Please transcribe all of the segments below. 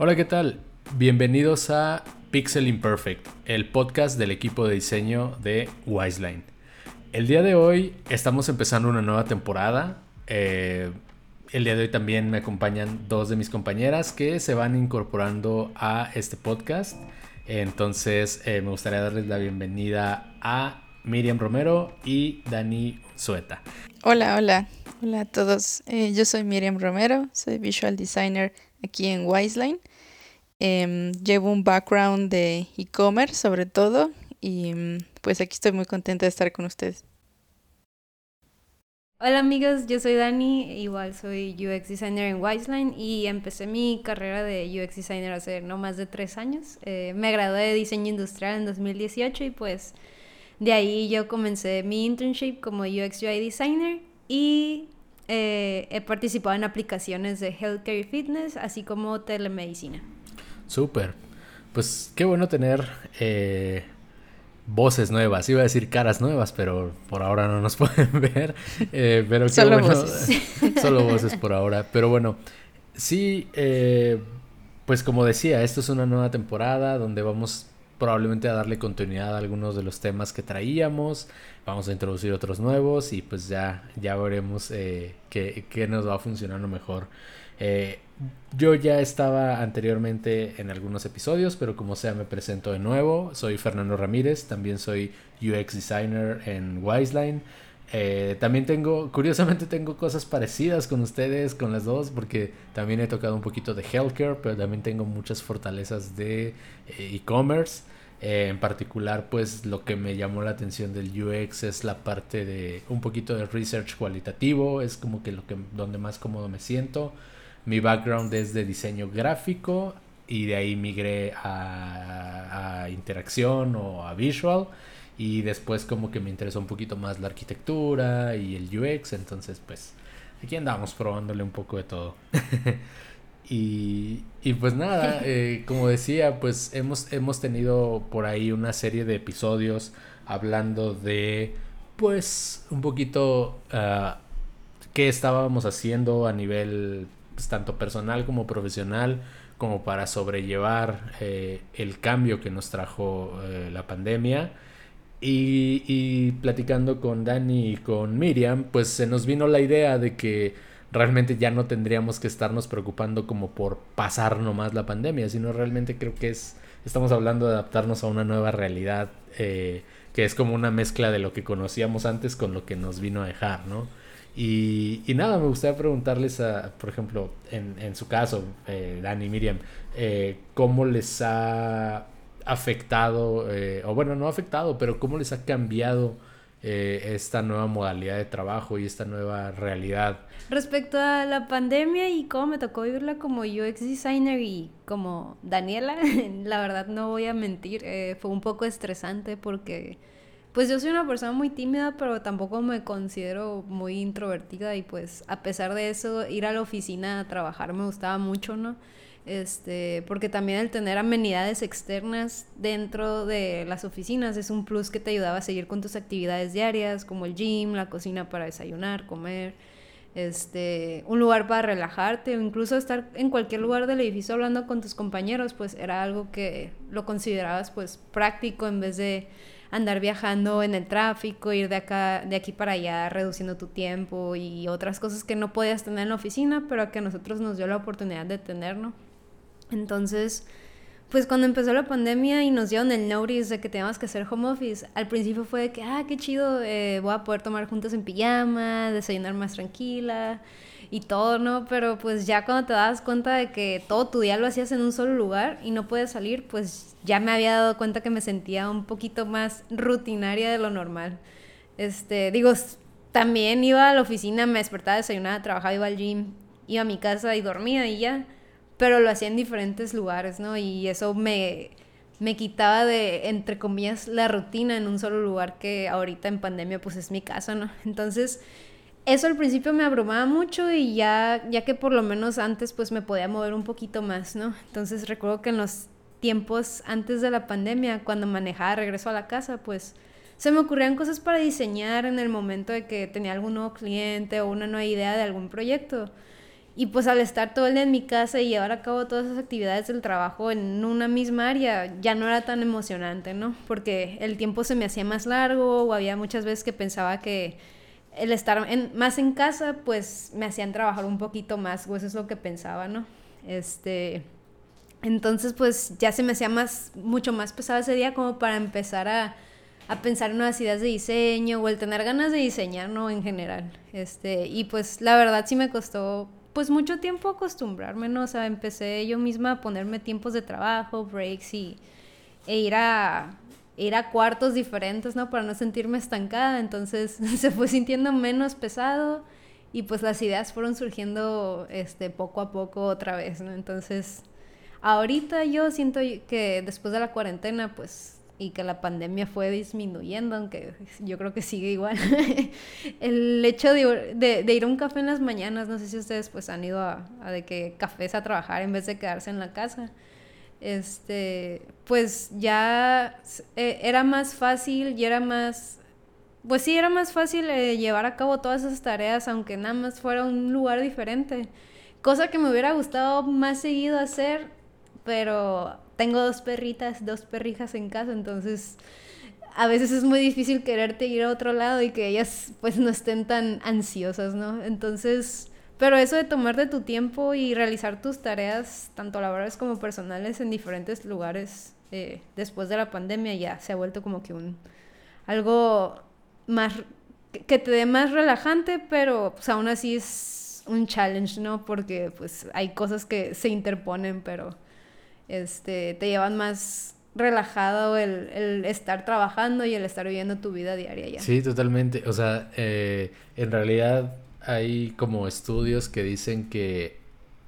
Hola, ¿qué tal? Bienvenidos a Pixel Imperfect, el podcast del equipo de diseño de Wiseline. El día de hoy estamos empezando una nueva temporada. Eh, el día de hoy también me acompañan dos de mis compañeras que se van incorporando a este podcast. Entonces eh, me gustaría darles la bienvenida a Miriam Romero y Dani Sueta. Hola, hola, hola a todos. Eh, yo soy Miriam Romero, soy visual designer aquí en Wiseline. Em, llevo un background de e-commerce sobre todo y mm, pues aquí estoy muy contenta de estar con ustedes. Hola amigos, yo soy Dani, igual soy UX designer en Wiseline y empecé mi carrera de UX designer hace no más de tres años. Eh, me gradué de diseño industrial en 2018 y pues de ahí yo comencé mi internship como UX UI designer y eh, he participado en aplicaciones de healthcare y fitness, así como telemedicina. Súper. Pues qué bueno tener eh, voces nuevas. Iba a decir caras nuevas, pero por ahora no nos pueden ver. Eh, pero qué solo bueno. voces. solo voces por ahora. Pero bueno, sí, eh, pues como decía, esto es una nueva temporada donde vamos probablemente a darle continuidad a algunos de los temas que traíamos. Vamos a introducir otros nuevos y pues ya, ya veremos eh, qué, qué nos va funcionando mejor. Eh, yo ya estaba anteriormente en algunos episodios, pero como sea me presento de nuevo. Soy Fernando Ramírez, también soy UX designer en Wiseline. Eh, también tengo, curiosamente tengo cosas parecidas con ustedes, con las dos, porque también he tocado un poquito de healthcare, pero también tengo muchas fortalezas de eh, e-commerce. Eh, en particular, pues lo que me llamó la atención del UX es la parte de un poquito de research cualitativo, es como que lo que donde más cómodo me siento. Mi background es de diseño gráfico y de ahí migré a, a interacción o a visual y después como que me interesó un poquito más la arquitectura y el UX, entonces pues aquí andamos probándole un poco de todo. y, y, pues nada, eh, como decía, pues hemos, hemos tenido por ahí una serie de episodios hablando de pues un poquito uh, qué estábamos haciendo a nivel pues, tanto personal como profesional como para sobrellevar eh, el cambio que nos trajo eh, la pandemia. Y, y, platicando con Dani y con Miriam, pues se nos vino la idea de que realmente ya no tendríamos que estarnos preocupando como por pasar nomás la pandemia, sino realmente creo que es, estamos hablando de adaptarnos a una nueva realidad eh, que es como una mezcla de lo que conocíamos antes con lo que nos vino a dejar, ¿no? Y, y nada, me gustaría preguntarles, a, por ejemplo, en, en su caso, eh, Dani Miriam, eh, ¿cómo les ha afectado, eh, o bueno, no afectado, pero cómo les ha cambiado eh, esta nueva modalidad de trabajo y esta nueva realidad. Respecto a la pandemia y cómo me tocó vivirla como UX designer y como Daniela, la verdad no voy a mentir, fue un poco estresante porque pues yo soy una persona muy tímida, pero tampoco me considero muy introvertida y pues a pesar de eso, ir a la oficina a trabajar me gustaba mucho, ¿no? Este, porque también el tener amenidades externas dentro de las oficinas es un plus que te ayudaba a seguir con tus actividades diarias, como el gym, la cocina para desayunar, comer, este, un lugar para relajarte o incluso estar en cualquier lugar del edificio hablando con tus compañeros, pues era algo que lo considerabas pues práctico en vez de andar viajando en el tráfico, ir de acá, de aquí para allá, reduciendo tu tiempo y otras cosas que no podías tener en la oficina, pero que a nosotros nos dio la oportunidad de tener, ¿no? Entonces, pues cuando empezó la pandemia y nos dieron el notice de que teníamos que hacer home office, al principio fue de que, ah, qué chido, eh, voy a poder tomar juntos en pijama, desayunar más tranquila y todo, ¿no? Pero pues ya cuando te das cuenta de que todo tu día lo hacías en un solo lugar y no puedes salir, pues ya me había dado cuenta que me sentía un poquito más rutinaria de lo normal. Este, digo, también iba a la oficina, me despertaba, desayunaba, trabajaba, iba al gym, iba a mi casa y dormía y ya pero lo hacía en diferentes lugares, ¿no? Y eso me, me quitaba de, entre comillas, la rutina en un solo lugar que ahorita en pandemia pues es mi casa, ¿no? Entonces, eso al principio me abrumaba mucho y ya, ya que por lo menos antes pues me podía mover un poquito más, ¿no? Entonces recuerdo que en los tiempos antes de la pandemia, cuando manejaba regreso a la casa, pues se me ocurrían cosas para diseñar en el momento de que tenía algún nuevo cliente o una nueva idea de algún proyecto. Y pues al estar todo el día en mi casa y llevar a cabo todas esas actividades del trabajo en una misma área, ya no era tan emocionante, ¿no? Porque el tiempo se me hacía más largo o había muchas veces que pensaba que el estar en, más en casa, pues me hacían trabajar un poquito más, o eso es lo que pensaba, ¿no? Este, entonces, pues ya se me hacía más, mucho más pesado ese día como para empezar a, a pensar en nuevas ideas de diseño o el tener ganas de diseñar, ¿no? En general. Este, y pues la verdad sí me costó pues mucho tiempo acostumbrarme, ¿no? O sea, empecé yo misma a ponerme tiempos de trabajo, breaks y e ir a ir a cuartos diferentes, ¿no? Para no sentirme estancada, entonces se fue sintiendo menos pesado y pues las ideas fueron surgiendo este poco a poco otra vez. Entonces, ahorita yo siento que después de la cuarentena pues y que la pandemia fue disminuyendo, aunque yo creo que sigue igual. el hecho de, ir a un café en las mañanas, no sé si ustedes pues han ido a, de que cafés a trabajar en vez de quedarse en la casa. Este, pues ya e, era más fácil y era más, pues sí, era más fácil eh, llevar a cabo todas esas tareas, aunque nada más fuera un lugar diferente. Cosa que me hubiera gustado más seguido hacer, pero tengo dos perritas, dos perrijas en casa, entonces a veces es muy difícil quererte ir a otro lado y que ellas pues no estén tan ansiosas, ¿no? Entonces, pero eso de tomarte tu tiempo y realizar tus tareas, tanto laborales como personales, en diferentes lugares eh, después de la pandemia ya se ha vuelto como que un algo más que te dé más relajante, pero pues aún así es un challenge, ¿no? Porque pues hay cosas que se interponen, pero este, te llevan más relajado el, estar trabajando y el estar viviendo tu vida diaria ya. Sí, totalmente. O sea, eh, en realidad hay como estudios que dicen que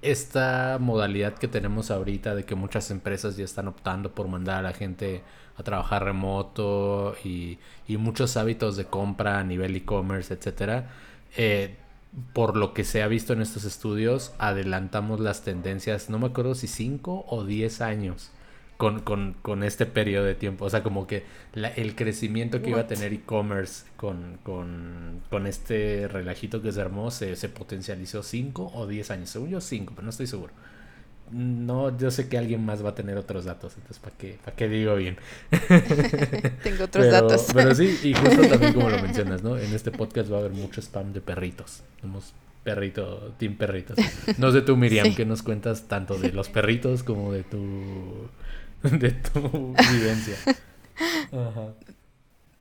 esta modalidad que tenemos ahorita de que muchas empresas ya están optando por mandar a la gente a trabajar remoto y, muchos hábitos de compra a nivel e-commerce, etcétera, eh, por lo que se ha visto en estos estudios, adelantamos las tendencias, no me acuerdo si 5 o 10 años con, con, con, este periodo de tiempo. O sea, como que el crecimiento que iba a tener e-commerce con, con, con, este relajito que se armó se, se potencializó 5 o 10 años. Según yo 5, pero no estoy seguro. No, yo sé que alguien más va a tener otros datos, entonces ¿para qué, para qué digo bien? Tengo otros datos. Pero sí, y justo también como lo mencionas, ¿no? En este podcast va a haber mucho spam de perritos. Somos perrito, team perritos. No sé tú, Miriam, que nos cuentas tanto de los perritos como de tu, de tu vivencia. Ajá.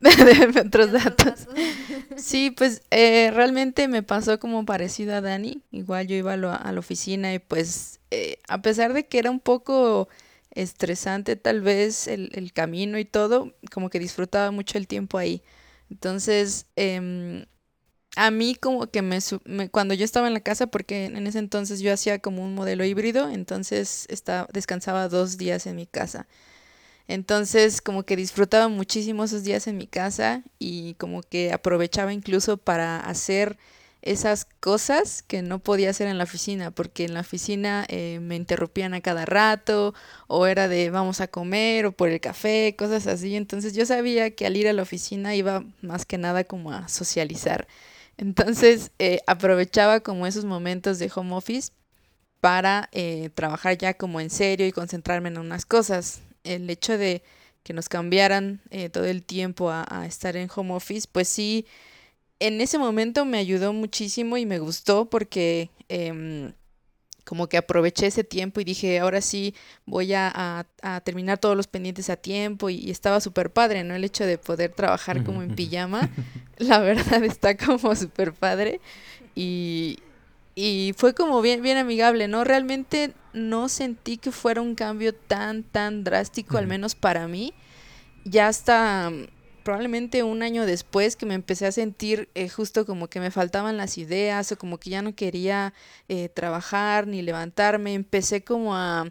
de otros datos. Sí, pues eh, realmente me pasó como parecido a Dani. Igual yo iba a, la oficina y pues eh, a pesar de que era un poco estresante tal vez el, camino y todo, como que disfrutaba mucho el tiempo ahí. Entonces, em, a mí como que me, cuando yo estaba en la casa, porque en ese entonces yo hacía como un modelo híbrido, entonces estaba, descansaba dos días en mi casa. Entonces, como que disfrutaba muchísimo esos días en mi casa y como que aprovechaba incluso para hacer esas cosas que no podía hacer en la oficina, porque en la oficina eh, me interrumpían a cada rato, o era de vamos a comer, o por el café, cosas así. Entonces yo sabía que al ir a la oficina iba más que nada como a socializar. Entonces eh, aprovechaba como esos momentos de home office para eh, trabajar ya como en serio y concentrarme en unas cosas. El hecho de que nos cambiaran eh, todo el tiempo a, estar en home office, pues sí, en ese momento me ayudó muchísimo y me gustó porque em, como que aproveché ese tiempo y dije, ahora sí voy a, terminar todos los pendientes a tiempo y, estaba súper padre, ¿no? El hecho de poder trabajar como en pijama, la verdad está como súper padre y, y fue como bien, bien amigable, ¿no? Realmente no sentí que fuera un cambio tan, tan drástico, al menos para mí. Ya hasta probablemente un año después que me empecé a sentir eh, justo como que me faltaban las ideas o como que ya no quería eh, trabajar ni levantarme, empecé como a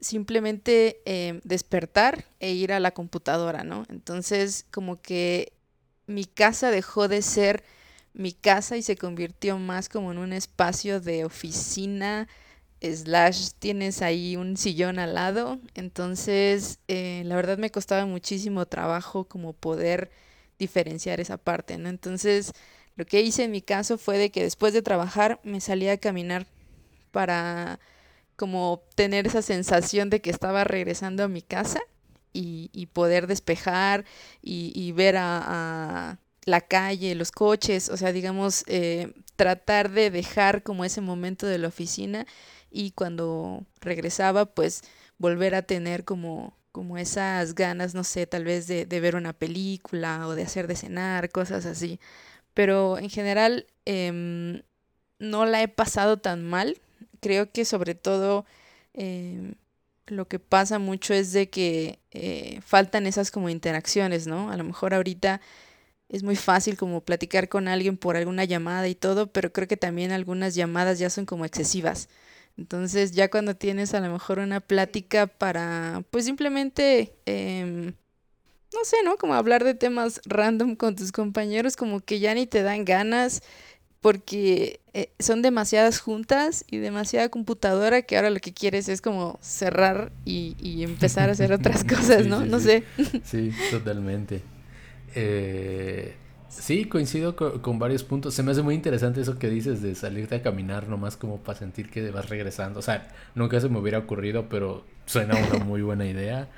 simplemente eh, despertar e ir a la computadora, ¿no? Entonces como que mi casa dejó de ser mi casa y se convirtió más como en un espacio de oficina, slash tienes ahí un sillón al lado. Entonces, eh, la verdad me costaba muchísimo trabajo como poder diferenciar esa parte, ¿no? Entonces, lo que hice en mi caso fue de que después de trabajar me salía a caminar para como tener esa sensación de que estaba regresando a mi casa y, poder despejar y, ver a, la calle, los coches, o sea, digamos, eh, tratar de dejar como ese momento de la oficina y cuando regresaba, pues volver a tener como, como esas ganas, no sé, tal vez de, ver una película o de hacer de cenar, cosas así. Pero en general em, no la he pasado tan mal. Creo que sobre todo em, lo que pasa mucho es de que eh, faltan esas como interacciones, ¿no? A lo mejor ahorita es muy fácil como platicar con alguien por alguna llamada y todo, pero creo que también algunas llamadas ya son como excesivas. Entonces ya cuando tienes a lo mejor una plática para, pues simplemente, em, no sé, ¿no? Como hablar de temas random con tus compañeros, como que ya ni te dan ganas porque eh, son demasiadas juntas y demasiada computadora que ahora lo que quieres es como cerrar y, empezar a hacer otras cosas, ¿no? no sé. Sí, totalmente. Eh, sí, coincido con, varios puntos. Se me hace muy interesante eso que dices de salirte a caminar nomás como para sentir que vas regresando. O sea, nunca se me hubiera ocurrido, pero suena una muy buena idea.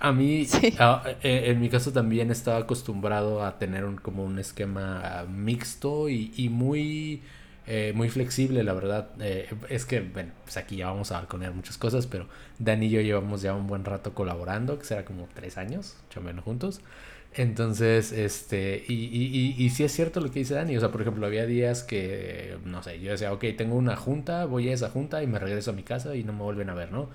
A mí, eh, en mi caso también estaba acostumbrado a tener un, como un esquema mixto y, muy, eh, muy flexible, la verdad. Eh, es que, bueno, pues aquí ya vamos a balconear muchas cosas, pero Dani y yo llevamos ya un buen rato colaborando, que será como tres años, menos juntos. Entonces, este, y, y, y, y sí es cierto lo que dice Dani, o sea, por ejemplo, había días que, no sé, yo decía, ok, tengo una junta, voy a esa junta y me regreso a mi casa y no me vuelven a ver, ¿no?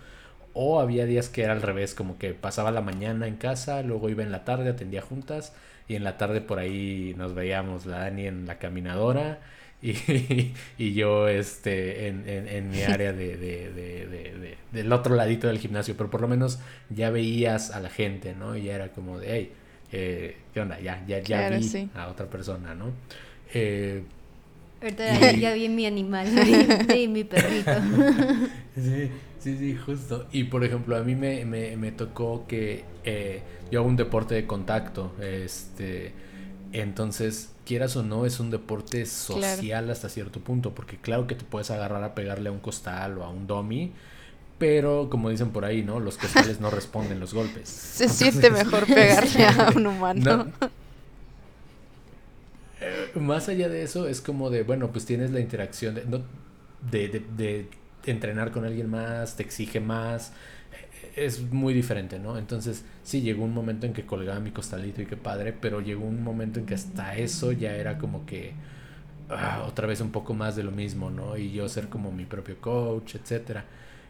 O había días que era al revés, como que pasaba la mañana en casa, luego iba en la tarde, atendía juntas y en la tarde por ahí nos veíamos la Dani en la caminadora y, y yo este en, en, mi área de, de, de, del otro ladito del gimnasio, pero por lo menos ya veías a la gente, ¿no? Y era como de, hey, eh, ¿qué onda? Ya, ya, ya vi a otra persona, ¿no? Eh, Ahorita ya, vi mi animal, y mi perrito. Sí. Sí, sí, justo. Y por ejemplo, a mí me, me, me tocó que eh, yo hago un deporte de contacto. Este, entonces, quieras o no, es un deporte social hasta cierto punto. Porque claro que te puedes agarrar a pegarle a un costal o a un dummy. Pero como dicen por ahí, ¿no? Los costales no responden los golpes. Se siente mejor pegarle a un humano. Eh, más allá de eso, es como de, bueno, pues tienes la interacción de, de, de, de entrenar con alguien más, te exige más, es muy diferente, ¿no? Entonces, sí, llegó un momento en que colgaba mi costalito y qué padre, pero llegó un momento en que hasta eso ya era como que ah, otra vez un poco más de lo mismo, ¿no? Y yo ser como mi propio coach, etcétera.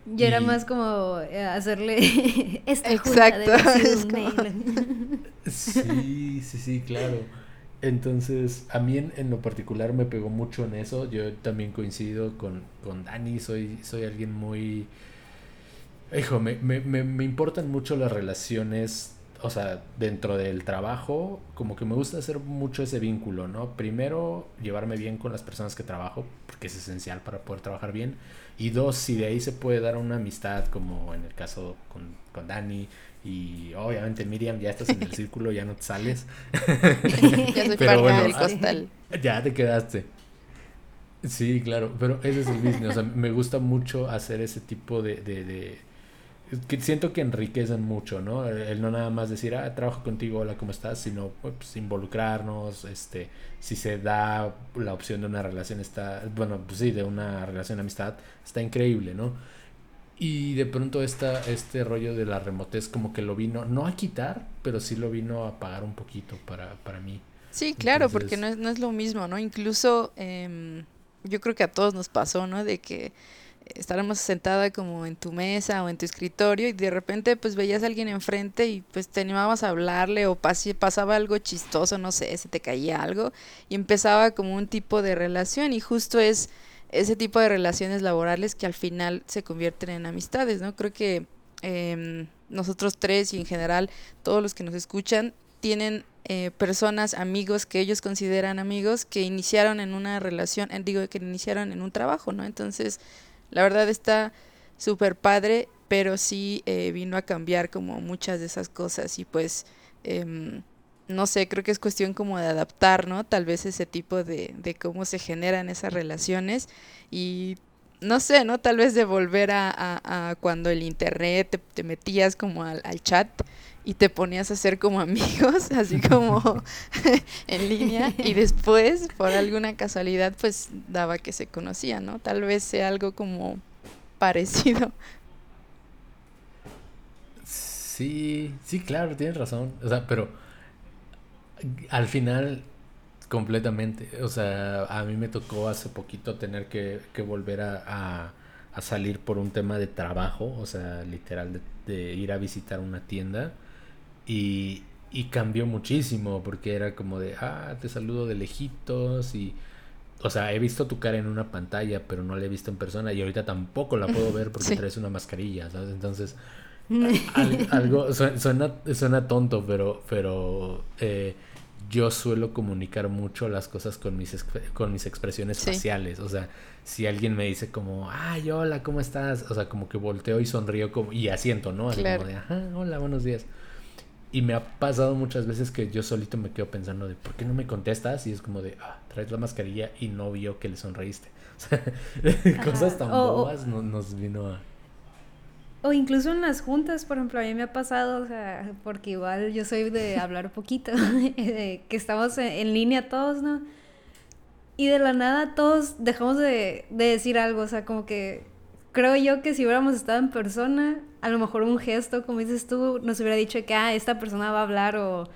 Y era más como eh, hacerle esta Exacto. sí, sí, sí, claro. Entonces, a mí en, lo particular me pegó mucho en eso. Yo también coincido con, con Dani, soy, soy alguien muy... Hijo, me, me, me, importan mucho las relaciones, o sea, dentro del trabajo, como que me gusta hacer mucho ese vínculo, ¿no? Primero, llevarme bien con las personas que trabajo, porque es esencial para poder trabajar bien. Y dos, si de ahí se puede dar una amistad, como en el caso con, con Dani, y obviamente Miriam ya estás en el círculo, ya no te sales. ya soy Pero parte del costal. Ya te quedaste. Sí, claro, pero ese es el business. O sea, me gusta mucho hacer ese tipo de, de, de, que siento que enriquecen mucho, ¿no? El no nada más decir, ah, trabajo contigo, hola, ¿cómo estás? Sino pues, involucrarnos, este, si se da la opción de una relación, está, bueno, pues sí, de una relación de amistad, está increíble, ¿no? Y de pronto esta, este rollo de la remotez como que lo vino, no a quitar, pero sí lo vino a apagar un poquito para, para mí. Sí, claro, porque no es, no es lo mismo, ¿no? Incluso eh, yo creo que a todos nos pasó, ¿no? De que estábamos sentada como en tu mesa o en tu escritorio y de repente pues veías a alguien enfrente y pues te animabas a hablarle o pasaba algo chistoso, no sé, se te caía algo y empezaba como un tipo de relación y justo es ese tipo de relaciones laborales que al final se convierten en amistades, ¿no? Creo que em, nosotros tres y en general todos los que nos escuchan tienen eh, personas, amigos que ellos consideran amigos que iniciaron en una relación, digo que iniciaron en un trabajo, ¿no? Entonces, la verdad está súper padre, pero sí eh, vino a cambiar como muchas de esas cosas y pues... Eh, no sé, creo que es cuestión como de adaptar, ¿no? Tal vez ese tipo de, de cómo se generan esas relaciones y no sé, ¿no? Tal vez de volver a, cuando el internet te, metías como al, chat y te ponías a hacer como amigos, así como en línea, y después, por alguna casualidad, pues daba que se conocían, ¿no? Tal vez sea algo como parecido. Sí, sí, claro, tienes razón. O sea, pero al final Completamente. O sea, a mí me tocó hace poquito tener que, volver a, salir por un tema de trabajo, o sea, literal, de, ir a visitar una tienda. Y, cambió muchísimo, porque era como de, ah, te saludo de lejitos y... O sea, he visto tu cara en una pantalla, pero no la he visto en persona y ahorita tampoco la puedo ver porque traes una mascarilla, ¿sabes? Entonces, algo suena, suena, tonto, pero, pero eh, yo suelo comunicar mucho las cosas con mis, con mis expresiones faciales. O sea, si alguien me dice como, ay, hola, ¿cómo estás? O sea, como que volteo y sonrío como, y asiento, ¿no? Así como de, ajá, hola, buenos días. Y me ha pasado muchas veces que yo solito me quedo pensando de, ¿por qué no me contestas? Y es como de, ah, traes la mascarilla y no vio que le sonreíste. O sea, cosas tan bobas nos vino a o incluso en las juntas, por ejemplo, a mí me ha pasado, o sea, porque igual yo soy de hablar poquito, que estamos en, línea todos, ¿no? Y de la nada todos dejamos de, decir algo, o sea, como que creo yo que si hubiéramos estado en persona, a lo mejor un gesto, como dices tú, nos hubiera dicho que, ah, esta persona va a hablar o,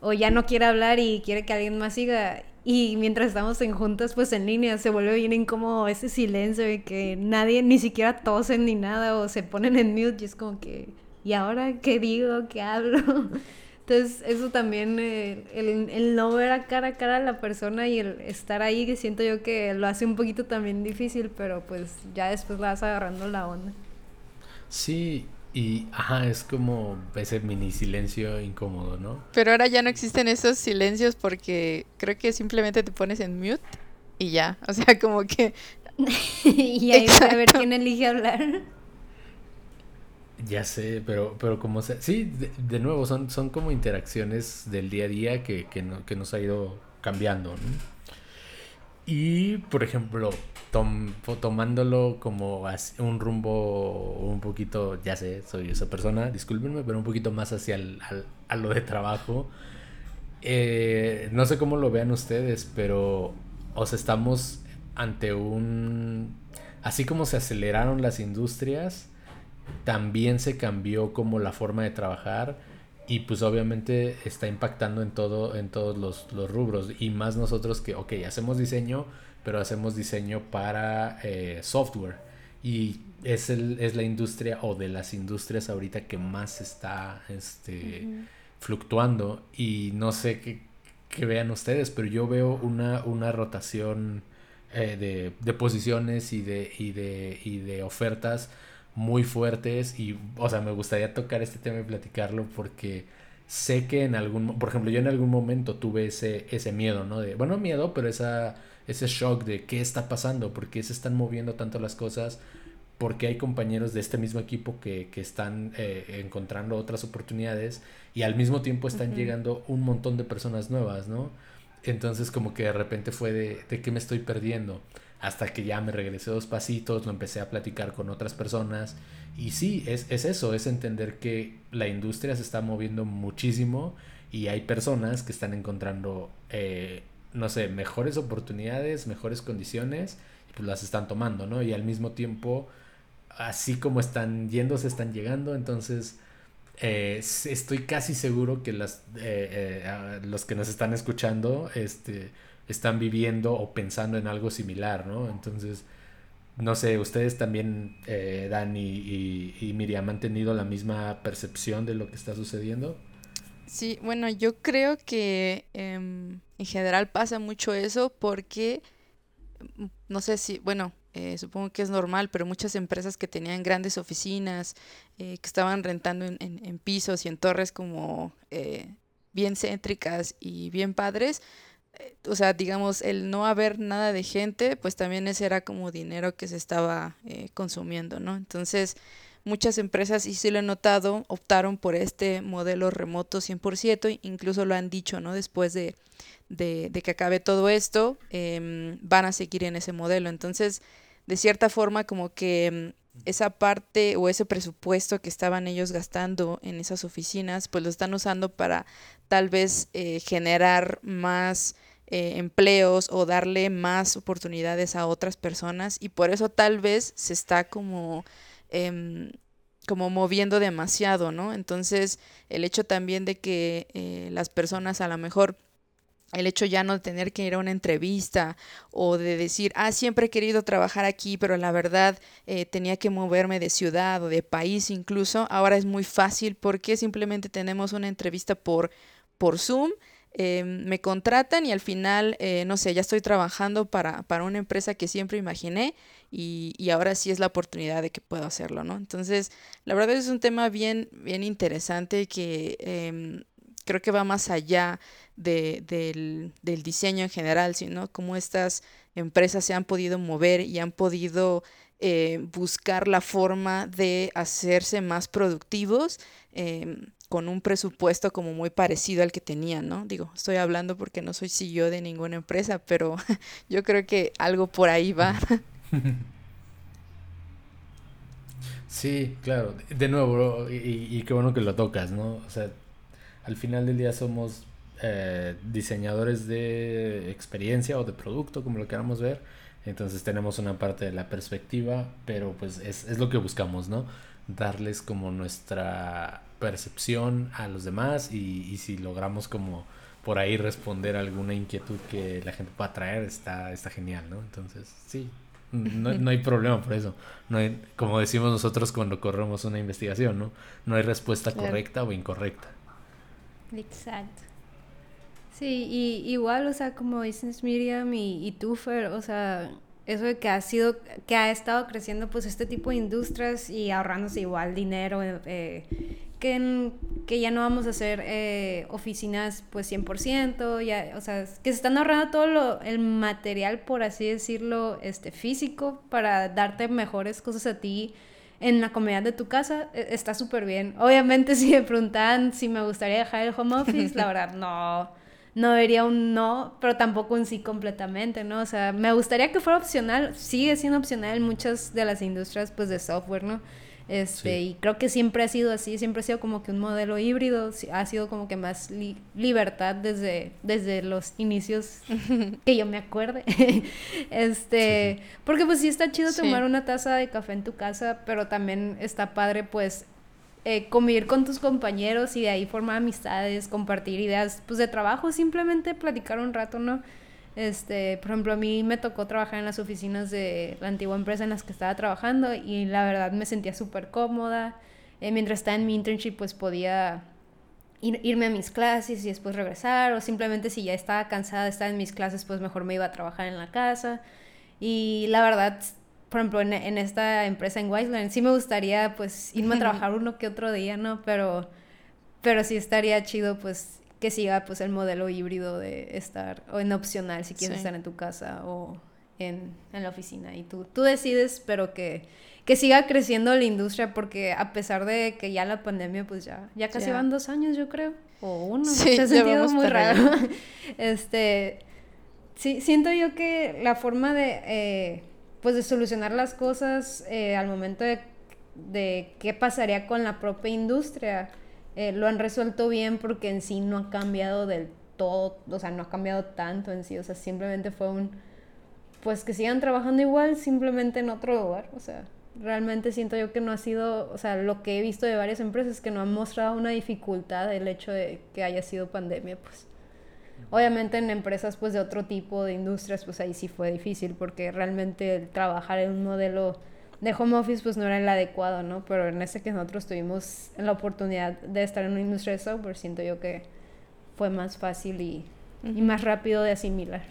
o ya no quiere hablar y quiere que alguien más siga. Y mientras estamos en juntas, pues en línea, se vuelve bien incómodo ese silencio de que nadie ni siquiera tosen ni nada o se ponen en mute y es como que, ¿y ahora qué digo? ¿Qué hablo? Entonces, eso también, eh, el, el, no ver a cara a cara a la persona y el estar ahí, que siento yo que lo hace un poquito también difícil, pero pues ya después vas agarrando la onda. Sí, y, ajá, es como ese mini silencio incómodo, ¿no? Pero ahora ya no existen esos silencios porque creo que simplemente te pones en mute y ya. O sea, como que... y ahí a ver quién elige hablar. Ya sé, pero, pero como se... Sí, de, nuevo, son, son como interacciones del día a día que, que, no, que nos ha ido cambiando, ¿no? Y, por ejemplo, tomándolo como un rumbo un poquito, ya sé, soy esa persona, discúlpenme, pero un poquito más hacia el, a lo de trabajo. Eh, no sé cómo lo vean ustedes, pero os estamos ante un... Así como se aceleraron las industrias, también se cambió como la forma de trabajar y pues obviamente está impactando en todo en todos los, los, rubros. Y más nosotros que ok hacemos diseño pero hacemos diseño para eh, software. Y es, el, es la industria o de las industrias ahorita que más está este, fluctuando. Y no sé qué, qué, vean ustedes pero yo veo una, una rotación eh, de, de, posiciones y de, y de, y de ofertas muy fuertes y, o sea, me gustaría tocar este tema y platicarlo porque sé que en algún, por ejemplo, yo en algún momento tuve ese, ese miedo, ¿no? De, bueno, miedo, pero esa, ese shock de qué está pasando, por qué se están moviendo tanto las cosas, porque hay compañeros de este mismo equipo que, que están eh, encontrando otras oportunidades y al mismo tiempo están llegando un montón de personas nuevas, ¿no? Entonces como que de repente fue de, de qué me estoy perdiendo hasta que ya me regresé dos pasitos, lo empecé a platicar con otras personas. Y sí, es, es eso, es entender que la industria se está moviendo muchísimo y hay personas que están encontrando, eh, no sé, mejores oportunidades, mejores condiciones, y pues las están tomando, ¿no? Y al mismo tiempo, así como están yendo, se están llegando, entonces... Eh, estoy casi seguro que las, eh, los que nos están escuchando este, están viviendo o pensando en algo similar, ¿no? Entonces, no sé, ¿ustedes también, eh, Dani y, Miriam, han tenido la misma percepción de lo que está sucediendo? Sí, bueno, yo creo que em, en general pasa mucho eso porque, mm, no sé si, bueno, eh, supongo que es normal, pero muchas empresas que tenían grandes oficinas, eh, que estaban rentando en, en, pisos y en torres como bien céntricas y bien padres, o sea, digamos, el no haber nada de gente, pues también ese era como dinero que se estaba eh, consumiendo, ¿no? Entonces, muchas empresas, y sí lo he notado, optaron por este modelo remoto 100%, incluso lo han dicho, ¿no? Después de, de, que acabe todo esto, em, van a seguir en ese modelo. Entonces, de cierta forma como que mm, esa parte o ese presupuesto que estaban ellos gastando en esas oficinas, pues lo están usando para tal vez eh, generar más eh, empleos o darle más oportunidades a otras personas y por eso tal vez se está como, em, como moviendo demasiado, ¿no? Entonces el hecho también de que eh, las personas a lo mejor el hecho ya no de tener que ir a una entrevista o de decir, ah, siempre he querido trabajar aquí, pero la verdad eh, tenía que moverme de ciudad o de país incluso, ahora es muy fácil porque simplemente tenemos una entrevista por, por Zoom eh, me contratan y al final, eh, no sé, ya estoy trabajando para, para una empresa que siempre imaginé y, y, ahora sí es la oportunidad de que puedo hacerlo, ¿no? Entonces, la verdad es un tema bien, bien interesante que eh, creo que va más allá de, del, del, diseño en general, sino cómo estas empresas se han podido mover y han podido eh, buscar la forma de hacerse más productivos eh, con un presupuesto como muy parecido al que tenían, ¿no? Digo, estoy hablando porque no soy CEO de ninguna empresa, pero yo creo que algo por ahí va. Sí, claro. De nuevo, y, y, qué bueno que lo tocas, ¿no? O sea, al final del día somos eh, diseñadores de experiencia o de producto, como lo queramos ver. Entonces tenemos una parte de la perspectiva, pero pues es, es lo que buscamos, ¿no? Darles como nuestra percepción a los demás y, y, si logramos como por ahí responder alguna inquietud que la gente pueda traer, está, está genial, ¿no? Entonces, sí, no, no, hay problema por eso. No hay, como decimos nosotros cuando corremos una investigación, ¿no? No hay respuesta claro. correcta o incorrecta. Exacto. Sí, y igual, o sea, como dices Miriam y, y Tufer, o sea, eso de que ha sido, que ha estado creciendo pues este tipo de industrias y ahorrándose igual dinero, eh, que, que ya no vamos a hacer eh, oficinas pues 100%, ya, o sea, que se están ahorrando todo lo, el material, por así decirlo, este, físico para darte mejores cosas a ti en la comodidad de tu casa, e, está súper bien. Obviamente si me preguntan si me gustaría dejar el home office, la verdad no no vería un no, pero tampoco un sí completamente, ¿no? O sea, me gustaría que fuera opcional, sigue siendo opcional en muchas de las industrias, pues, de software, ¿no? Este, sí. y creo que siempre ha sido así, siempre ha sido como que un modelo híbrido, ha sido como que más li libertad desde, desde los inicios que yo me acuerde. este, sí. porque pues sí está chido tomar una taza de café en tu casa, pero también está padre pues eh, convivir con tus compañeros y de ahí formar amistades, compartir ideas pues de trabajo, simplemente platicar un rato, ¿no? Este, por ejemplo, a mí me tocó trabajar en las oficinas de la antigua empresa en las que estaba trabajando y la verdad me sentía súper cómoda. Eh, mientras estaba en mi internship, pues podía ir, irme a mis clases y después regresar, o simplemente si ya estaba cansada de estar en mis clases, pues mejor me iba a trabajar en la casa. Y la verdad, por ejemplo, en, en, esta empresa en Wiseland, sí me gustaría pues irme a trabajar uno que otro día, ¿no? Pero, pero sí estaría chido pues que siga pues el modelo híbrido de estar, o en opcional si quieres sí. estar en tu casa o en, en, la oficina. Y tú, tú decides, pero que, que siga creciendo la industria porque a pesar de que ya la pandemia pues ya, ya casi yeah. van dos años yo creo, o uno, sí, se ha sentido muy raro. este, sí, siento yo que la forma de... Eh, pues de solucionar las cosas eh, al momento de, de, qué pasaría con la propia industria. Eh, lo han resuelto bien porque en sí no ha cambiado del todo, o sea, no ha cambiado tanto en sí, o sea, simplemente fue un, pues que sigan trabajando igual, simplemente en otro lugar, o sea, realmente siento yo que no ha sido, o sea, lo que he visto de varias empresas que no han mostrado una dificultad el hecho de que haya sido pandemia, pues. Obviamente en empresas pues de otro tipo de industrias pues ahí sí fue difícil porque realmente el trabajar en un modelo de home office pues no era el adecuado, ¿no? Pero en este que nosotros tuvimos la oportunidad de estar en una industria de software, siento yo que fue más fácil y, uh -huh. y más rápido de asimilar.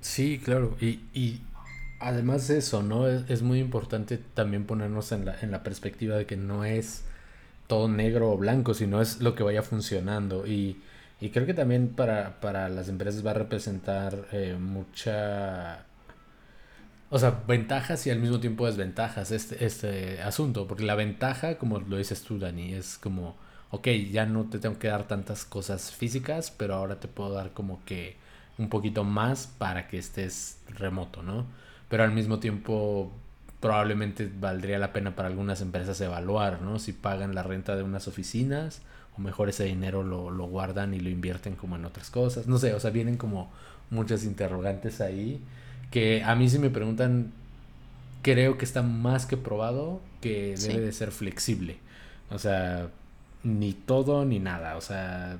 Sí, claro. Y, y además de eso, ¿no? Es, es, muy importante también ponernos en la, en la perspectiva de que no es todo negro o blanco, sino es lo que vaya funcionando. Y y creo que también para, para las empresas va a representar eh, mucha... O sea, ventajas y al mismo tiempo desventajas este, este asunto. Porque la ventaja, como lo dices tú, Dani, es como, ok, ya no te tengo que dar tantas cosas físicas, pero ahora te puedo dar como que un poquito más para que estés remoto, ¿no? pero al mismo tiempo probablemente valdría la pena para algunas empresas evaluar, ¿no? Si pagan la renta de unas oficinas o mejor ese dinero lo, lo guardan y lo invierten como en otras cosas. No sé, o sea, vienen como muchas interrogantes ahí que a mí si me preguntan, creo que está más que probado que debe de ser flexible. O sea, ni todo ni nada. O sea,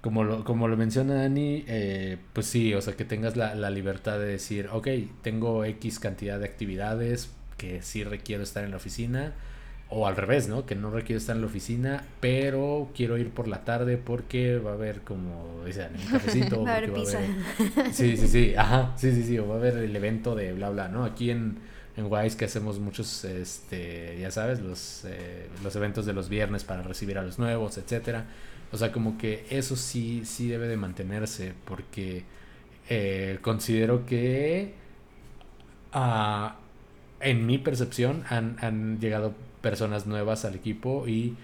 como lo, como lo menciona Dani, eh, pues sí, o sea, que tengas la, la, libertad de decir, ok, tengo X cantidad de actividades que sí requiero estar en la oficina, o al revés, ¿no? Que no requiero estar en la oficina, pero quiero ir por la tarde porque va a haber como, dicen, un cafecito. va a haber pizza. Sí, sí, sí, ajá, sí, sí, sí, o va a haber el evento de bla, bla, ¿no? Aquí en, en Wise que hacemos muchos, este, ya sabes, los, eh, los eventos de los viernes para recibir a los nuevos, etcétera. O sea, como que eso sí, sí debe de mantenerse porque eh, considero que... Ah, en mi percepción han, han llegado personas nuevas al equipo y,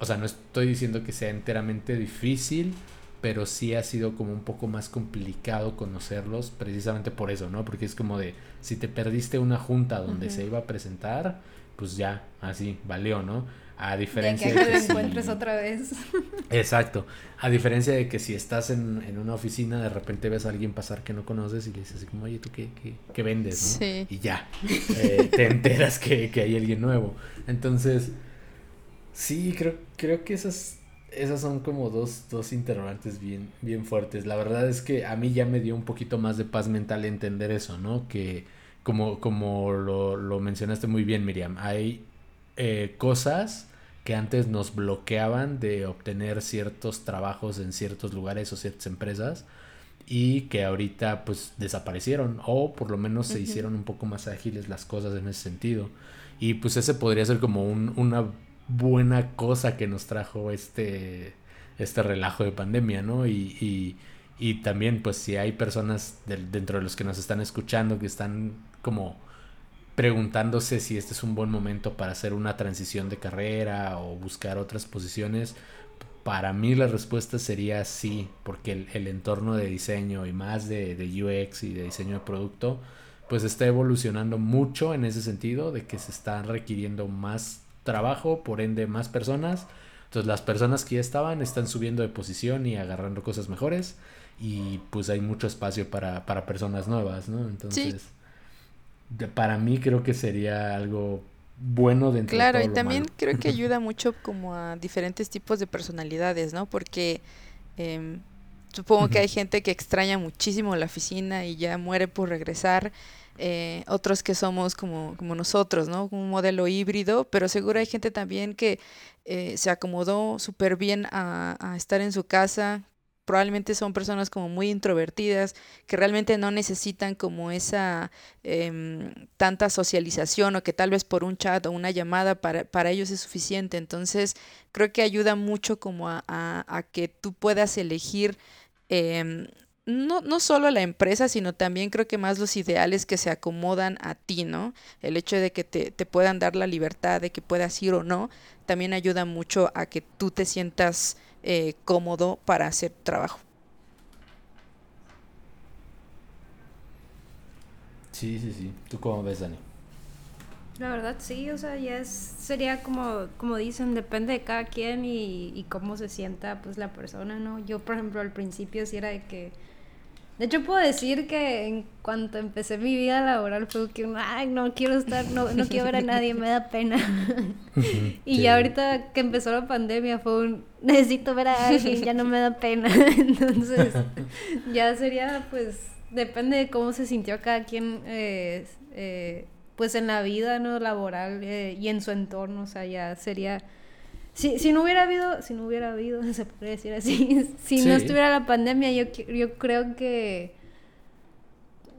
o sea, no estoy diciendo que sea enteramente difícil, pero sí ha sido como un poco más complicado conocerlos precisamente por eso, ¿no? Porque es como de, si te perdiste una junta donde se iba a presentar, pues ya, así, valió, ¿no? A diferencia de que, de encuentres otra vez. Exacto. A diferencia de que si estás en, en, una oficina, de repente ves a alguien pasar que no conoces y le dices así como, oye, ¿tú qué, qué, qué vendes? ¿no? Y ya, eh, te enteras que, que, hay alguien nuevo. Entonces, sí, creo, creo que esas, esas son como dos, dos interrogantes bien, bien fuertes. La verdad es que a mí ya me dio un poquito más de paz mental entender eso, ¿no? Que como, como lo, lo mencionaste muy bien, Miriam, hay eh, cosas que antes nos bloqueaban de obtener ciertos trabajos en ciertos lugares o ciertas empresas y que ahorita pues desaparecieron o por lo menos se hicieron un poco más ágiles las cosas en ese sentido. Y pues ese podría ser como un, una buena cosa que nos trajo este este relajo de pandemia no y, y, y también pues si hay personas dentro de los que nos están escuchando que están como preguntándose si este es un buen momento para hacer una transición de carrera o buscar otras posiciones, para mí la respuesta sería sí, porque el, entorno de diseño y más de, UX y de diseño de producto, pues está evolucionando mucho en ese sentido, de que se está requiriendo más trabajo, por ende más personas. Entonces las personas que ya estaban están subiendo de posición y agarrando cosas mejores y pues hay mucho espacio para, para personas nuevas, ¿no? Entonces para mí creo que sería algo bueno dentro claro, de Claro, y también creo que ayuda mucho como a diferentes tipos de personalidades, ¿no? Porque em, supongo que hay gente que extraña muchísimo la oficina y ya muere por regresar. Eh, otros que somos como, como nosotros, ¿no? Un modelo híbrido, pero seguro hay gente también que eh, se acomodó súper bien a, a, estar en su casa, probablemente son personas como muy introvertidas, que realmente no necesitan como esa eh, tanta socialización o que tal vez por un chat o una llamada para, para ellos es suficiente. Entonces creo que ayuda mucho como a, que tú puedas elegir. Eh, no, no solo la empresa, sino también creo que más los ideales que se acomodan a ti, ¿no? El hecho de que te, te, puedan dar la libertad de que puedas ir o no, también ayuda mucho a que tú te sientas eh, cómodo para hacer trabajo. Sí, sí, sí. ¿Tú cómo ves, Dani? La verdad sí, o sea, ya es, sería como, como dicen, depende de cada quien y, y cómo se sienta pues la persona, ¿no? Yo, por ejemplo, al principio sí era de que de hecho, puedo decir que en cuanto empecé mi vida laboral fue que, ay, no quiero estar, no, no quiero ver a nadie, me da pena. y ya ahorita que empezó la pandemia fue un, necesito ver a alguien, ya no me da pena. Entonces, ya sería, pues, depende de cómo se sintió cada quien, eh, eh, pues, en la vida, ¿no? Laboral eh, y en su entorno, o sea, ya sería si, si no hubiera habido, si no hubiera habido, se podría decir así, si no estuviera la pandemia, yo, yo creo que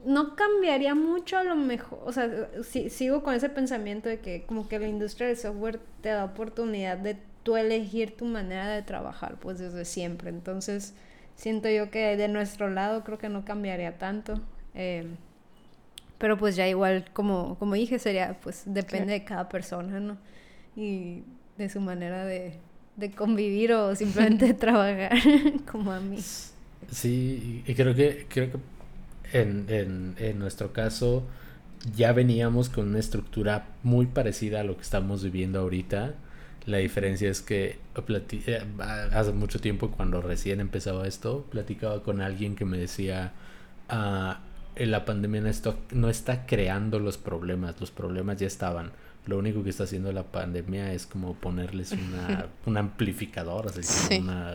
no cambiaría mucho a lo mejor, o sea, si, sigo con ese pensamiento de que como que la industria del software te da oportunidad de tú elegir tu manera de trabajar, pues desde siempre. Entonces, siento yo que de nuestro lado creo que no cambiaría tanto. Eh, pero pues ya igual, como, como dije, sería, pues depende de cada persona, ¿no? Y de su manera de, de convivir o simplemente de trabajar como a mí. Sí, y creo que, creo que en, en, en nuestro caso ya veníamos con una estructura muy parecida a lo que estamos viviendo ahorita. La diferencia es que eh, hace mucho tiempo, cuando recién empezaba esto, platicaba con alguien que me decía, ah, la pandemia no está, no está creando los problemas, los problemas ya estaban. Lo único que está haciendo la pandemia es como ponerles una, un amplificador,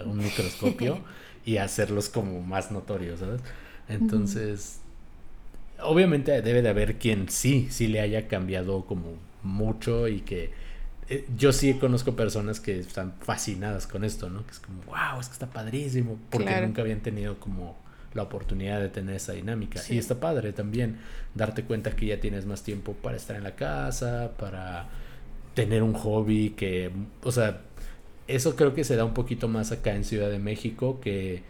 un microscopio y hacerlos como más notorios, ¿sabes? Entonces, obviamente debe de haber quien sí, sí le haya cambiado como mucho y que eh, yo sí conozco personas que están fascinadas con esto, ¿no? Que es como, wow, es que está padrísimo, porque nunca habían tenido como la oportunidad de tener esa dinámica. Y está padre también darte cuenta que ya tienes más tiempo para estar en la casa, para tener un hobby que, o sea, eso creo que se da un poquito más acá en Ciudad de México, que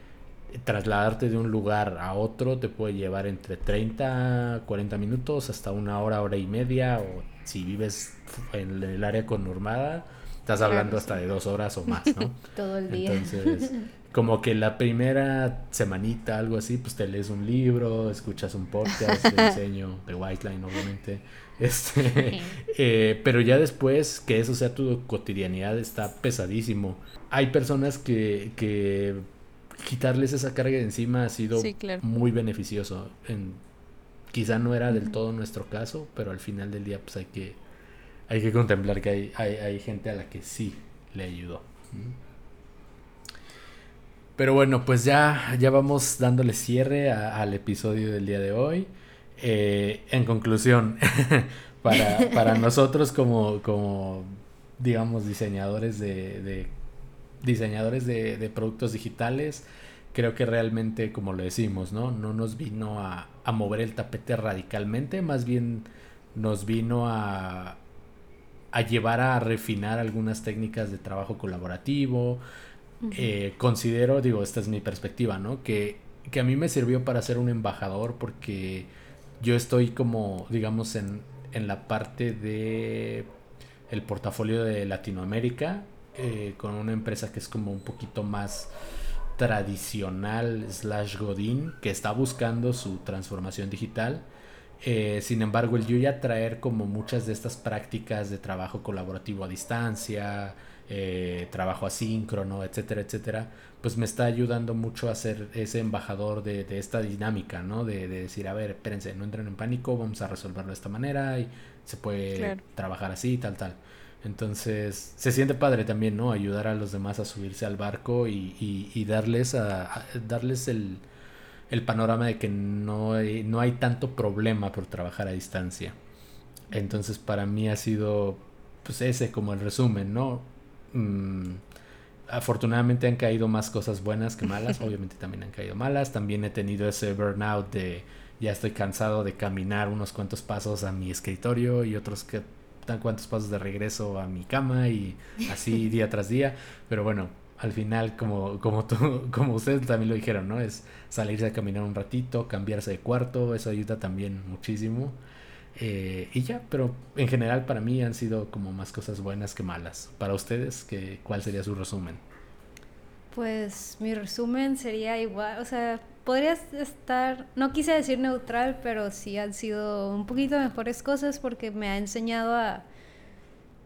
trasladarte de un lugar a otro te puede llevar entre 30, 40 minutos hasta una hora, hora y media, o si vives en el área conurmada, estás hablando hasta de dos horas o más, ¿no? Todo el día. Entonces, como que la primera semanita, algo así, pues te lees un libro, escuchas un podcast de diseño, de Whiteline, obviamente. Este, eh, pero ya después que eso sea tu cotidianidad está pesadísimo. Hay personas que, que quitarles esa carga de encima ha sido muy beneficioso. En, quizá no era del todo nuestro caso, pero al final del día pues hay que, hay que contemplar que hay, hay, hay gente a la que sí le ayudó. Pero bueno, pues ya, ya vamos dándole cierre al episodio del día de hoy. Eh, en conclusión, para, para nosotros como, como, digamos, diseñadores de diseñadores de, productos digitales, creo que realmente, como lo decimos, ¿no? No nos vino a, mover el tapete radicalmente, más bien nos vino a, a llevar a refinar algunas técnicas de trabajo colaborativo. Eh, considero, digo, esta es mi perspectiva, ¿no? Que, que a mí me sirvió para ser un embajador porque yo estoy como, digamos, en, en la parte de el portafolio de Latinoamérica eh, con una empresa que es como un poquito más tradicional slash godín que está buscando su transformación digital eh, sin embargo el yo ya traer como muchas de estas prácticas de trabajo colaborativo a distancia eh, trabajo asíncrono etcétera etcétera pues me está ayudando mucho a ser ese embajador de, esta dinámica no de, decir a ver espérense no entren en pánico vamos a resolverlo de esta manera y se puede trabajar así tal tal entonces, se siente padre también, ¿no? Ayudar a los demás a subirse al barco y, darles, a, darles el, panorama de que no hay, no hay tanto problema por trabajar a distancia. Entonces, para mí ha sido, pues, ese como el resumen, ¿no? Mm, afortunadamente han caído más cosas buenas que malas, obviamente también han caído malas. También he tenido ese burnout de ya estoy cansado de caminar unos cuantos pasos a mi escritorio y otros que tan cuantos pasos de regreso a mi cama y así día tras día. Pero bueno, al final, como, como, tú, como ustedes también lo dijeron, ¿no? Es salirse a caminar un ratito, cambiarse de cuarto, eso ayuda también muchísimo. Eh, y ya, pero en general para mí han sido como más cosas buenas que malas. Para ustedes, ¿qué, ¿cuál sería su resumen? Pues mi resumen sería igual, o sea, podrías estar, no quise decir neutral, pero sí han sido un poquito mejores cosas porque me ha enseñado a,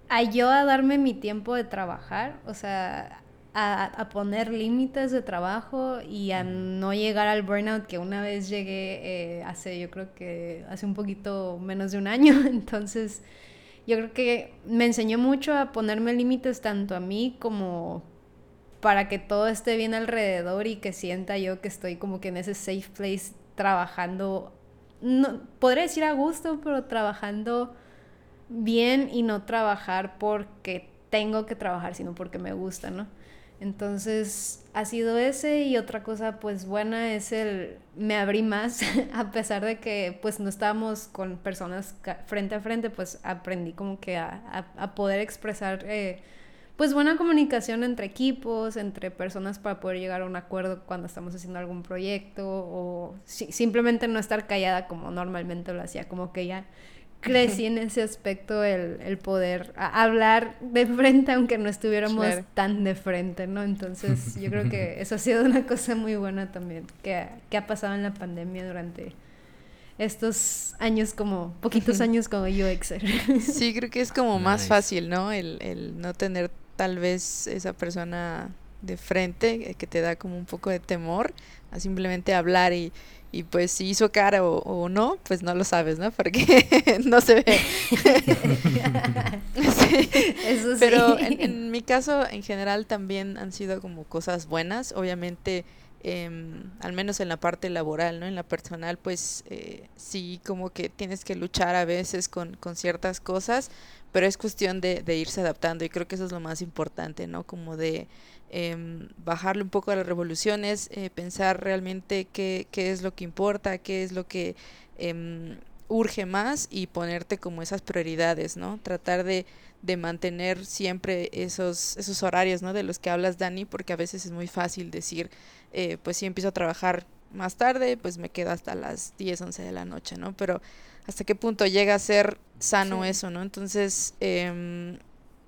a yo a darme mi tiempo de trabajar, o sea, a, poner límites de trabajo y a no llegar al burnout que una vez llegué eh, hace, yo creo que hace un poquito menos de un año, entonces yo creo que me enseñó mucho a ponerme límites tanto a mí como para que todo esté bien alrededor y que sienta yo que estoy como que en ese safe place trabajando, no, podría decir a gusto, pero trabajando bien y no trabajar porque tengo que trabajar, sino porque me gusta, ¿no? Entonces ha sido ese y otra cosa pues buena es el me abrí más a pesar de que pues no estábamos con personas frente a frente pues aprendí como que a, a, poder expresar eh, pues buena comunicación entre equipos, entre personas para poder llegar a un acuerdo cuando estamos haciendo algún proyecto o simplemente no estar callada como normalmente lo hacía, como que ya crecí en ese aspecto el, poder hablar de frente aunque no estuviéramos tan de frente, ¿no? Entonces yo creo que eso ha sido una cosa muy buena también que, que ha pasado en la pandemia durante estos años como, poquitos años como UXer. Sí, creo que es como más fácil, ¿no? El, el no tener tal vez esa persona de frente eh, que te da como un poco de temor a simplemente hablar y, y pues si hizo cara o, no, pues no lo sabes, ¿no? Porque no se ve. Eso sí. Pero en, mi caso, en general, también han sido como cosas buenas. Obviamente, em, al menos en la parte laboral, ¿no? En la personal, pues eh, sí, como que tienes que luchar a veces con, con ciertas cosas, pero es cuestión de, de irse adaptando y creo que eso es lo más importante, ¿no? Como de eh, bajarle un poco a las revoluciones, eh, pensar realmente qué, qué, es lo que importa, qué es lo que eh, urge más y ponerte como esas prioridades, ¿no? Tratar de, de, mantener siempre esos, esos horarios, ¿no? De los que hablas, Dani, porque a veces es muy fácil decir, eh, pues si empiezo a trabajar más tarde, pues me quedo hasta las 10, 11 de la noche, ¿no? Pero hasta qué punto llega a ser sano eso, ¿no? Entonces, eh,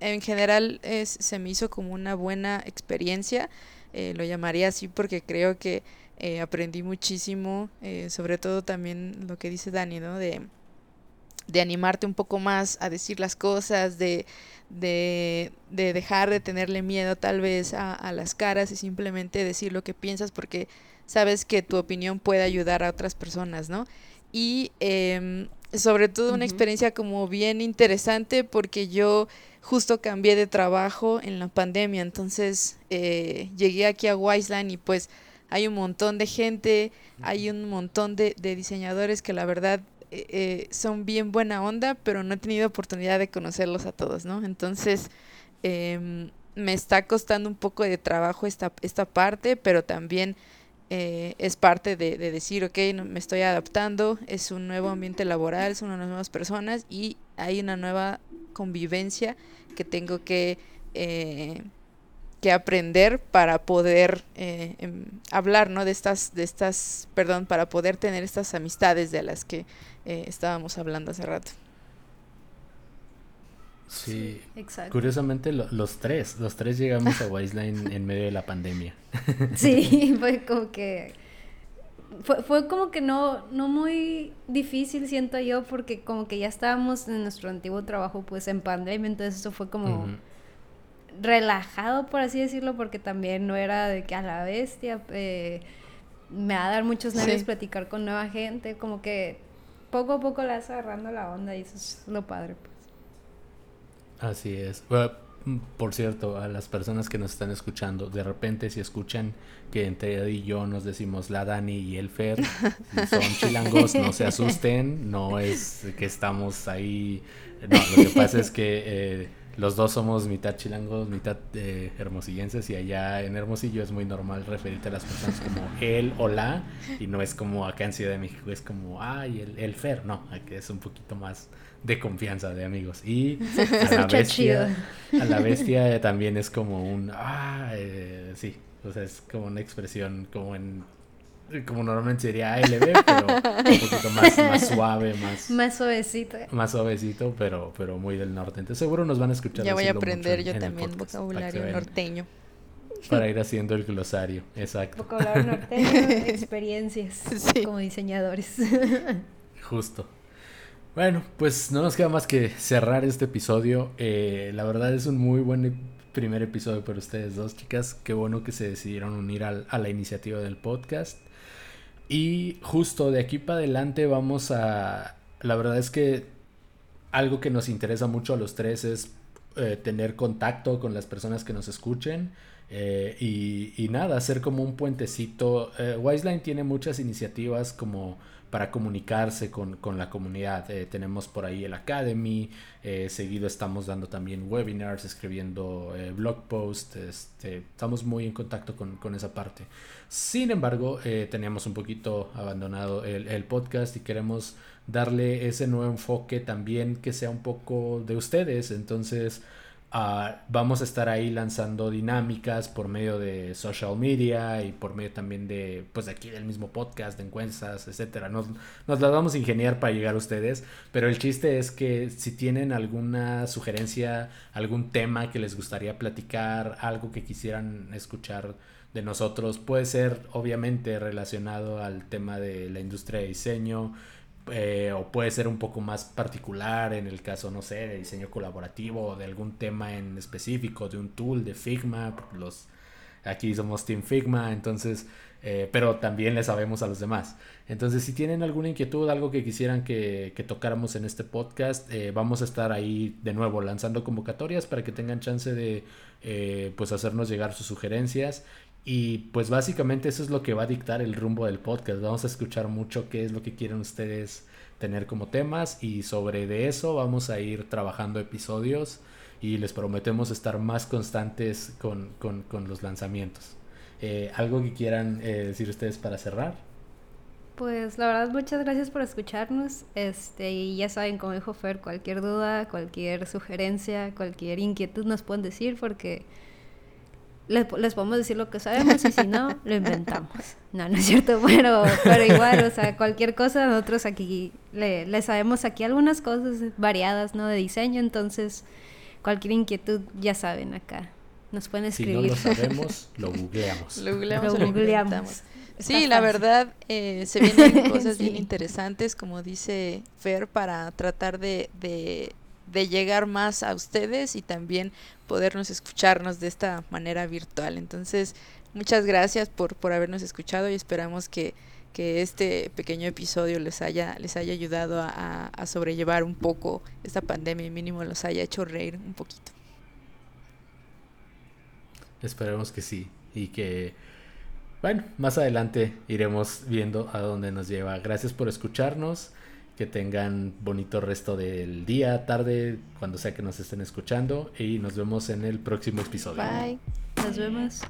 en general es, se me hizo como una buena experiencia, eh, lo llamaría así porque creo que eh, aprendí muchísimo, eh, sobre todo también lo que dice Dani, ¿no? De, de animarte un poco más a decir las cosas, de, de, de dejar de tenerle miedo tal vez a, a, las caras y simplemente decir lo que piensas porque sabes que tu opinión puede ayudar a otras personas, ¿no? Y eh, sobre todo una experiencia como bien interesante porque yo justo cambié de trabajo en la pandemia, entonces eh, llegué aquí a Wiseline y pues hay un montón de gente, hay un montón de, de diseñadores que la verdad eh, son bien buena onda, pero no he tenido oportunidad de conocerlos a todos, ¿no? Entonces eh, me está costando un poco de trabajo esta, esta parte, pero también eh, es parte de, de, decir, ok, me estoy adaptando, es un nuevo ambiente laboral, son unas nuevas personas y hay una nueva convivencia que tengo que, eh, que aprender para poder eh, em, hablar, ¿no? De estas, de estas, perdón, para poder tener estas amistades de las que eh, estábamos hablando hace rato. Sí, Exacto. curiosamente lo, los tres, los tres llegamos a Wiseline en medio de la pandemia. Sí, fue como que fue, fue como que no, no muy difícil, siento yo, porque como que ya estábamos en nuestro antiguo trabajo pues en pandemia, entonces eso fue como uh -huh. relajado, por así decirlo, porque también no era de que a la bestia eh, me va a dar muchos nervios sí. platicar con nueva gente, como que poco a poco la vas agarrando la onda y eso es lo padre. Pues. Así es. Bueno, por cierto, a las personas que nos están escuchando, de repente si escuchan que entre Ed y yo nos decimos la Dani y el Fer, son chilangos, no se asusten, no es que estamos ahí, no, lo que pasa es que eh, los dos somos mitad chilangos, mitad eh, hermosillenses y allá en Hermosillo es muy normal referirte a las personas como él o la y no es como acá en Ciudad de México, es como, ay, el, el Fer, no, aquí es un poquito más de confianza de amigos. Y a la bestia, a la bestia también es como un, ah, eh, sí, o sea, es como una expresión como en como normalmente sería ALB, pero un poquito más, más suave, más... Más suavecito. Más suavecito, pero, pero muy del norte. Entonces seguro nos van a escuchar. Ya voy a aprender yo también podcast, vocabulario norteño. Para ir haciendo el glosario, exacto. Vocabulario norteño, experiencias sí. como diseñadores. Justo. Bueno, pues no nos queda más que cerrar este episodio. Eh, la verdad es un muy buen primer episodio para ustedes dos, chicas. Qué bueno que se decidieron unir al, a la iniciativa del podcast. Y justo de aquí para adelante vamos a... La verdad es que algo que nos interesa mucho a los tres es eh, tener contacto con las personas que nos escuchen. Eh, y, nada, hacer como un puentecito. Eh, Wiseline tiene muchas iniciativas como para comunicarse con, con la comunidad. Eh, tenemos por ahí el Academy, eh, seguido estamos dando también webinars, escribiendo eh, blog posts, este, estamos muy en contacto con, con esa parte. Sin embargo, teníamos un poquito abandonado el, el, podcast y queremos darle ese nuevo enfoque también que sea un poco de ustedes. Entonces, Vamos a estar ahí lanzando dinámicas por medio de social media y por medio también de, pues aquí del mismo podcast, de encuestas, etcétera. Nos, nos las vamos a ingeniar para llegar a ustedes, pero el chiste es que si tienen alguna sugerencia, algún tema que les gustaría platicar, algo que quisieran escuchar de nosotros, puede ser obviamente relacionado al tema de la industria de diseño, eh, o puede ser un poco más particular en el caso, no sé, de diseño colaborativo o de algún tema en específico, de un tool, de Figma, los aquí somos Team Figma, entonces, eh, pero también le sabemos a los demás. Entonces, si tienen alguna inquietud, algo que quisieran que, tocáramos en este podcast, eh, vamos a estar ahí de nuevo lanzando convocatorias para que tengan chance de pues hacernos llegar sus sugerencias y pues básicamente eso es lo que va a dictar el rumbo del podcast. Vamos a escuchar mucho qué es lo que quieren ustedes tener como temas y sobre de eso vamos a ir trabajando episodios y les prometemos estar más constantes con, los lanzamientos. Eh, ¿Algo que quieran eh, decir ustedes para cerrar? Pues la verdad muchas gracias por escucharnos. Este, y ya saben, como dijo Fer, cualquier duda, cualquier sugerencia, cualquier inquietud nos pueden decir porque les, les, podemos decir lo que sabemos y si no, lo inventamos. No, no es cierto, pero, pero igual, o sea, cualquier cosa, nosotros aquí le, le, sabemos aquí algunas cosas variadas, ¿no? De diseño, entonces cualquier inquietud, ya saben, acá nos pueden escribir. Si no lo sabemos, lo googleamos. Lo googleamos. Lo googleamos. Sí, la verdad, eh, se vienen cosas bien interesantes, como dice Fer, para tratar de, de de llegar más a ustedes y también podernos escucharnos de esta manera virtual. Entonces, muchas gracias por, por habernos escuchado y esperamos que, que este pequeño episodio les haya, les haya ayudado a, a sobrellevar un poco esta pandemia y mínimo los haya hecho reír un poquito. Esperemos que sí y que, bueno, más adelante iremos viendo a dónde nos lleva. Gracias por escucharnos. Que tengan bonito resto del día, tarde, cuando sea que nos estén escuchando. Y nos vemos en el próximo episodio. Bye. Nos vemos.